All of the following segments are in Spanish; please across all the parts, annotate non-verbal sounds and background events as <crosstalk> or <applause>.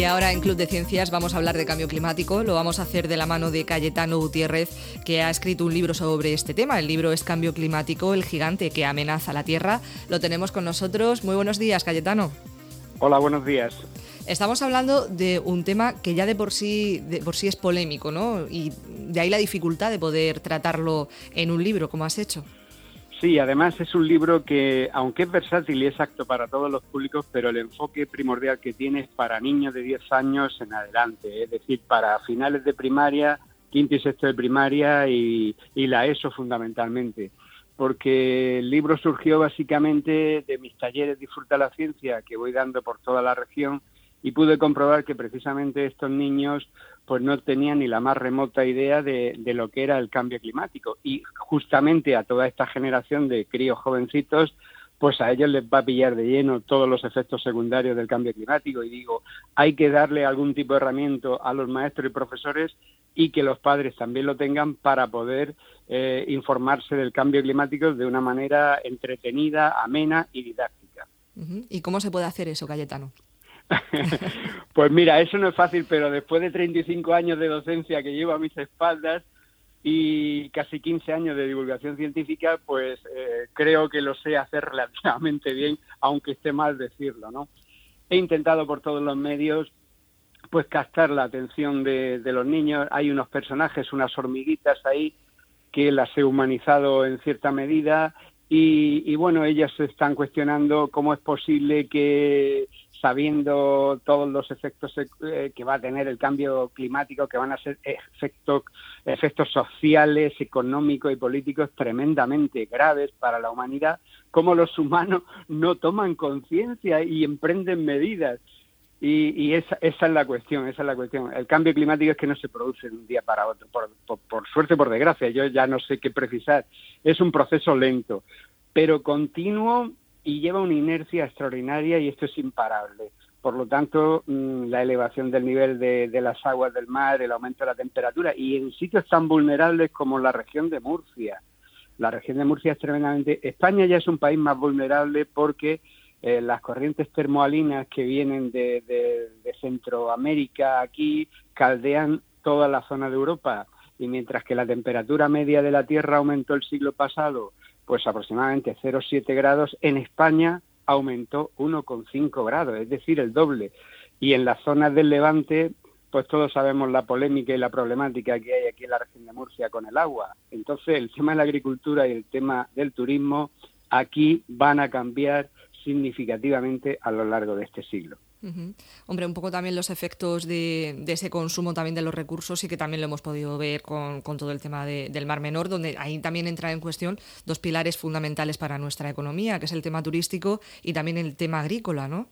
Y ahora en Club de Ciencias vamos a hablar de cambio climático. Lo vamos a hacer de la mano de Cayetano Gutiérrez, que ha escrito un libro sobre este tema. El libro es Cambio Climático, el gigante que amenaza la Tierra. Lo tenemos con nosotros. Muy buenos días, Cayetano. Hola, buenos días. Estamos hablando de un tema que ya de por sí, de por sí es polémico, ¿no? Y de ahí la dificultad de poder tratarlo en un libro, como has hecho. Sí, además es un libro que, aunque es versátil y es apto para todos los públicos, pero el enfoque primordial que tiene es para niños de 10 años en adelante, es decir, para finales de primaria, quinto y sexto de primaria y, y la ESO fundamentalmente. Porque el libro surgió básicamente de mis talleres Disfruta la Ciencia que voy dando por toda la región y pude comprobar que precisamente estos niños pues no tenían ni la más remota idea de, de, lo que era el cambio climático y justamente a toda esta generación de críos jovencitos pues a ellos les va a pillar de lleno todos los efectos secundarios del cambio climático y digo, hay que darle algún tipo de herramienta a los maestros y profesores y que los padres también lo tengan para poder eh, informarse del cambio climático de una manera entretenida, amena y didáctica. ¿Y cómo se puede hacer eso, Cayetano? Pues mira, eso no es fácil, pero después de 35 años de docencia que llevo a mis espaldas y casi 15 años de divulgación científica, pues eh, creo que lo sé hacer relativamente bien, aunque esté mal decirlo, ¿no? He intentado por todos los medios pues captar la atención de, de los niños. Hay unos personajes, unas hormiguitas ahí que las he humanizado en cierta medida y, y, bueno, ellas se están cuestionando cómo es posible que sabiendo todos los efectos eh, que va a tener el cambio climático, que van a ser efectos, efectos sociales, económicos y políticos tremendamente graves para la humanidad, cómo los humanos no toman conciencia y emprenden medidas. Y, y esa, esa, es la cuestión, esa es la cuestión. El cambio climático es que no se produce de un día para otro, por, por, por suerte, por desgracia, yo ya no sé qué precisar. Es un proceso lento, pero continuo y lleva una inercia extraordinaria y esto es imparable. Por lo tanto, mm, la elevación del nivel de, de, las aguas del mar, el aumento de la temperatura y en sitios tan vulnerables como la región de Murcia. La región de Murcia es tremendamente... España ya es un país más vulnerable porque eh, las corrientes termoalinas que vienen de, de, de Centroamérica aquí caldean toda la zona de Europa y mientras que la temperatura media de la Tierra aumentó el siglo pasado pues aproximadamente 0,7 grados, en España aumentó 1,5 grados, es decir, el doble. Y en las zonas del Levante, pues todos sabemos la polémica y la problemática que hay aquí en la región de Murcia con el agua. Entonces, el tema de la agricultura y el tema del turismo aquí van a cambiar significativamente a lo largo de este siglo. Uh -huh. Hombre, un poco también los efectos de, de, ese consumo también de los recursos y que también lo hemos podido ver con, con todo el tema de, del Mar Menor, donde ahí también entra en cuestión dos pilares fundamentales para nuestra economía, que es el tema turístico y también el tema agrícola, ¿no?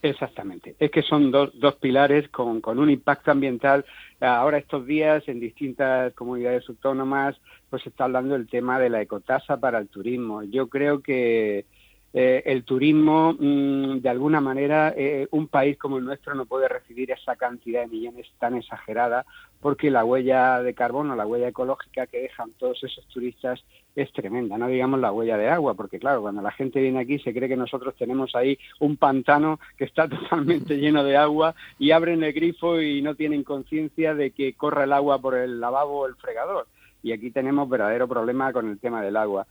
Exactamente. Es que son dos, dos pilares con, con un impacto ambiental. Ahora estos días en distintas comunidades autónomas pues se está hablando del tema de la ecotasa para el turismo. Yo creo que eh, el turismo, mmm, de alguna manera, eh, un país como el nuestro no puede recibir esa cantidad de millones tan exagerada porque la huella de carbono, la huella ecológica que dejan todos esos turistas es tremenda, no digamos la huella de agua, porque claro, cuando la gente viene aquí se cree que nosotros tenemos ahí un pantano que está <laughs> totalmente lleno de agua y abren el grifo y no tienen conciencia de que corre el agua por el lavabo o el fregador. Y aquí tenemos verdadero problema con el tema del agua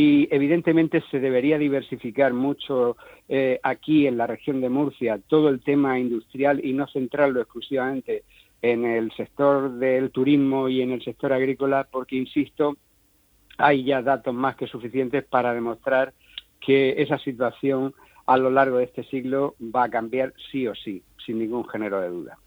y evidentemente se debería diversificar mucho eh, aquí en la región de Murcia todo el tema industrial y no centrarlo exclusivamente en el sector del turismo y en el sector agrícola porque insisto hay ya datos más que suficientes para demostrar que esa situación a lo largo de este siglo va a cambiar sí o sí sin ningún género de duda.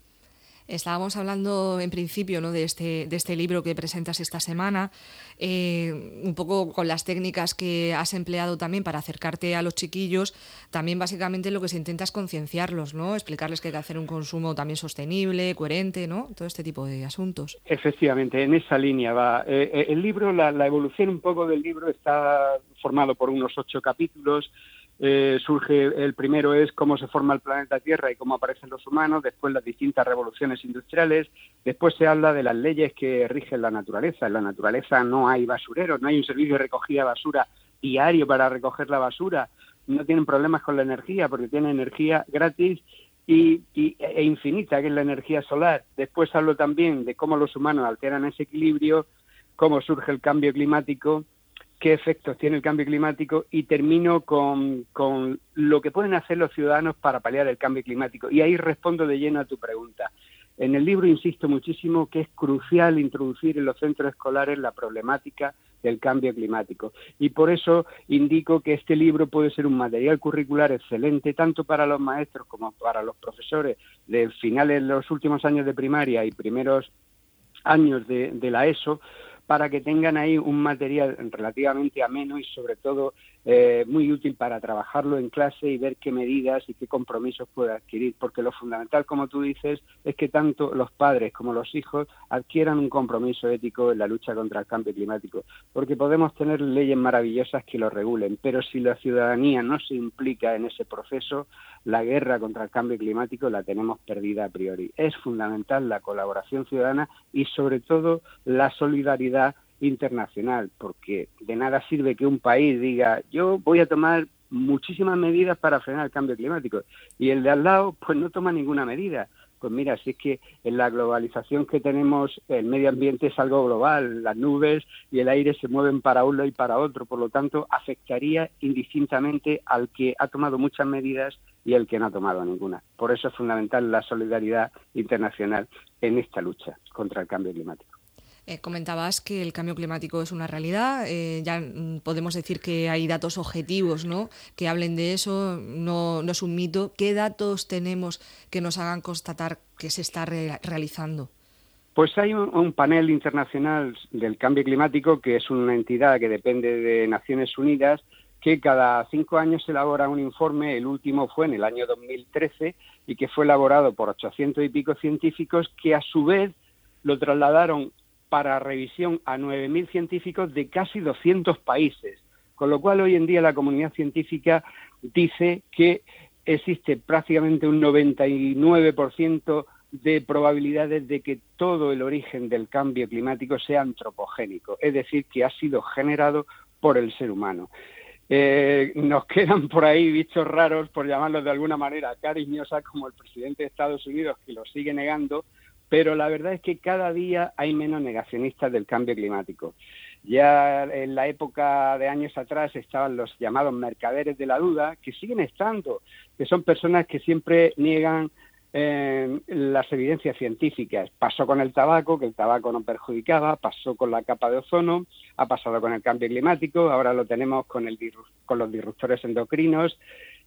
Estábamos hablando en principio ¿no? de, este, de este libro que presentas esta semana, eh, un poco con las técnicas que has empleado también para acercarte a los chiquillos. También básicamente lo que se intenta es concienciarlos, ¿no? explicarles que hay que hacer un consumo también sostenible, coherente, ¿no? todo este tipo de asuntos. Efectivamente, en esa línea va. Eh, el libro, la, la evolución un poco del libro está formado por unos ocho capítulos eh, surge, el primero es cómo se forma el planeta Tierra y cómo aparecen los humanos, después las distintas revoluciones industriales, después se habla de las leyes que rigen la naturaleza. En la naturaleza no hay basureros, no hay un servicio de recogida de basura diario para recoger la basura, no tienen problemas con la energía porque tienen energía gratis y, e infinita, que es la energía solar. Después hablo también de cómo los humanos alteran ese equilibrio, cómo surge el cambio climático qué efectos tiene el cambio climático y termino con, lo que pueden hacer los ciudadanos para paliar el cambio climático. Y ahí respondo de lleno a tu pregunta. En el libro insisto muchísimo que es crucial introducir en los centros escolares la problemática del cambio climático. Y por eso indico que este libro puede ser un material curricular excelente tanto para los maestros como para los profesores de finales de los últimos años de primaria y primeros años de, de la ESO, para que tengan ahí un material relativamente ameno y sobre todo eh, muy útil para trabajarlo en clase y ver qué medidas y qué compromisos puede adquirir, porque lo fundamental, como tú dices, es que tanto los padres como los hijos adquieran un compromiso ético en la lucha contra el cambio climático, porque podemos tener leyes maravillosas que lo regulen, pero si la ciudadanía no se implica en ese proceso, la guerra contra el cambio climático la tenemos perdida a priori. Es fundamental la colaboración ciudadana y sobre todo la solidaridad internacional, porque de nada sirve que un país diga yo voy a tomar muchísimas medidas para frenar el cambio climático y el de al lado pues no toma ninguna medida. Pues mira, si es que en la globalización que tenemos el medio ambiente es algo global, las nubes y el aire se mueven para uno y para otro, por lo tanto afectaría indistintamente al que ha tomado muchas medidas y al que no ha tomado ninguna. Por eso es fundamental la solidaridad internacional en esta lucha contra el cambio climático. Eh, comentabas que el cambio climático es una realidad, eh, ya podemos decir que hay datos objetivos ¿no? que hablen de eso, no, no, es un mito. ¿Qué datos tenemos que nos hagan constatar que se está realizando? Pues hay un, panel internacional del cambio climático que es una entidad que depende de Naciones Unidas que cada cinco años elabora un informe, el último fue en el año 2013 y que fue elaborado por 800 y pico científicos que a su vez lo trasladaron para revisión a 9.000 científicos de casi 200 países, con lo cual hoy en día la comunidad científica dice que existe prácticamente un 99% de probabilidades de que todo el origen del cambio climático sea antropogénico, es decir, que ha sido generado por el ser humano. Eh, nos <laughs> quedan por ahí bichos raros, por llamarlos de alguna manera cariñosas, como el presidente de Estados Unidos, que lo sigue negando, pero la verdad es que cada día hay menos negacionistas del cambio climático. Ya en la época de años atrás estaban los llamados mercaderes de la duda, que siguen estando, que son personas que siempre niegan eh, las evidencias científicas. Pasó con el tabaco, que el tabaco no perjudicaba, pasó con la capa de ozono, ha pasado con el cambio climático, ahora lo tenemos con, el, con los disruptores endocrinos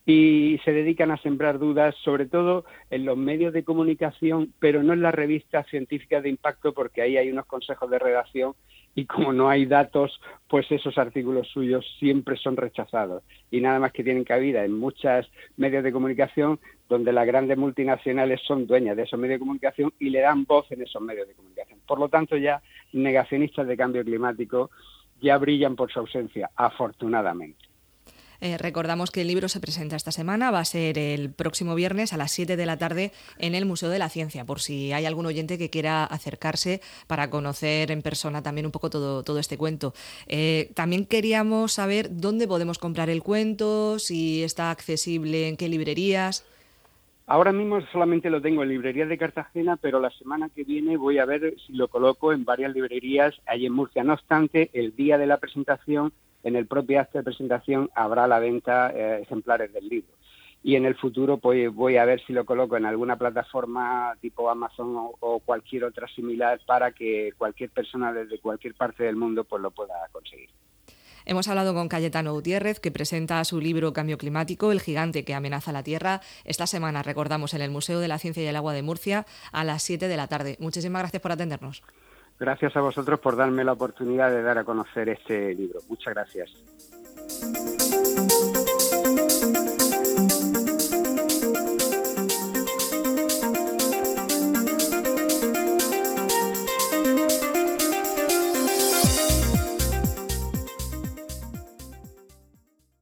y se dedican a sembrar dudas, sobre todo en los medios de comunicación, pero no en las revistas científicas de impacto, porque ahí hay unos consejos de redacción y como no hay datos, pues esos artículos suyos siempre son rechazados. Y nada más que tienen cabida en muchos medios de comunicación donde las grandes multinacionales son dueñas de esos medios de comunicación y le dan voz en esos medios de comunicación. Por lo tanto, ya negacionistas de cambio climático ya brillan por su ausencia, afortunadamente. Eh, recordamos que el libro se presenta esta semana, va a ser el próximo viernes a las 7 de la tarde en el Museo de la Ciencia, por si hay algún oyente que quiera acercarse para conocer en persona también un poco todo, todo este cuento. Eh, también queríamos saber dónde podemos comprar el cuento, si está accesible en qué librerías. Ahora mismo solamente lo tengo en librerías de Cartagena, pero la semana que viene voy a ver si lo coloco en varias librerías ahí en Murcia. No obstante, el día de la presentación en el propio acto de presentación habrá la venta eh, ejemplares del libro. Y en el futuro pues, voy a ver si lo coloco en alguna plataforma tipo Amazon o, cualquier otra similar para que cualquier persona desde cualquier parte del mundo pues, lo pueda conseguir. Hemos hablado con Cayetano Gutiérrez, que presenta su libro Cambio Climático, el gigante que amenaza la Tierra. Esta semana, recordamos, en el Museo de la Ciencia y el Agua de Murcia a las 7 de la tarde. Muchísimas gracias por atendernos. Gracias a vosotros por darme la oportunidad de dar a conocer este libro. Muchas gracias.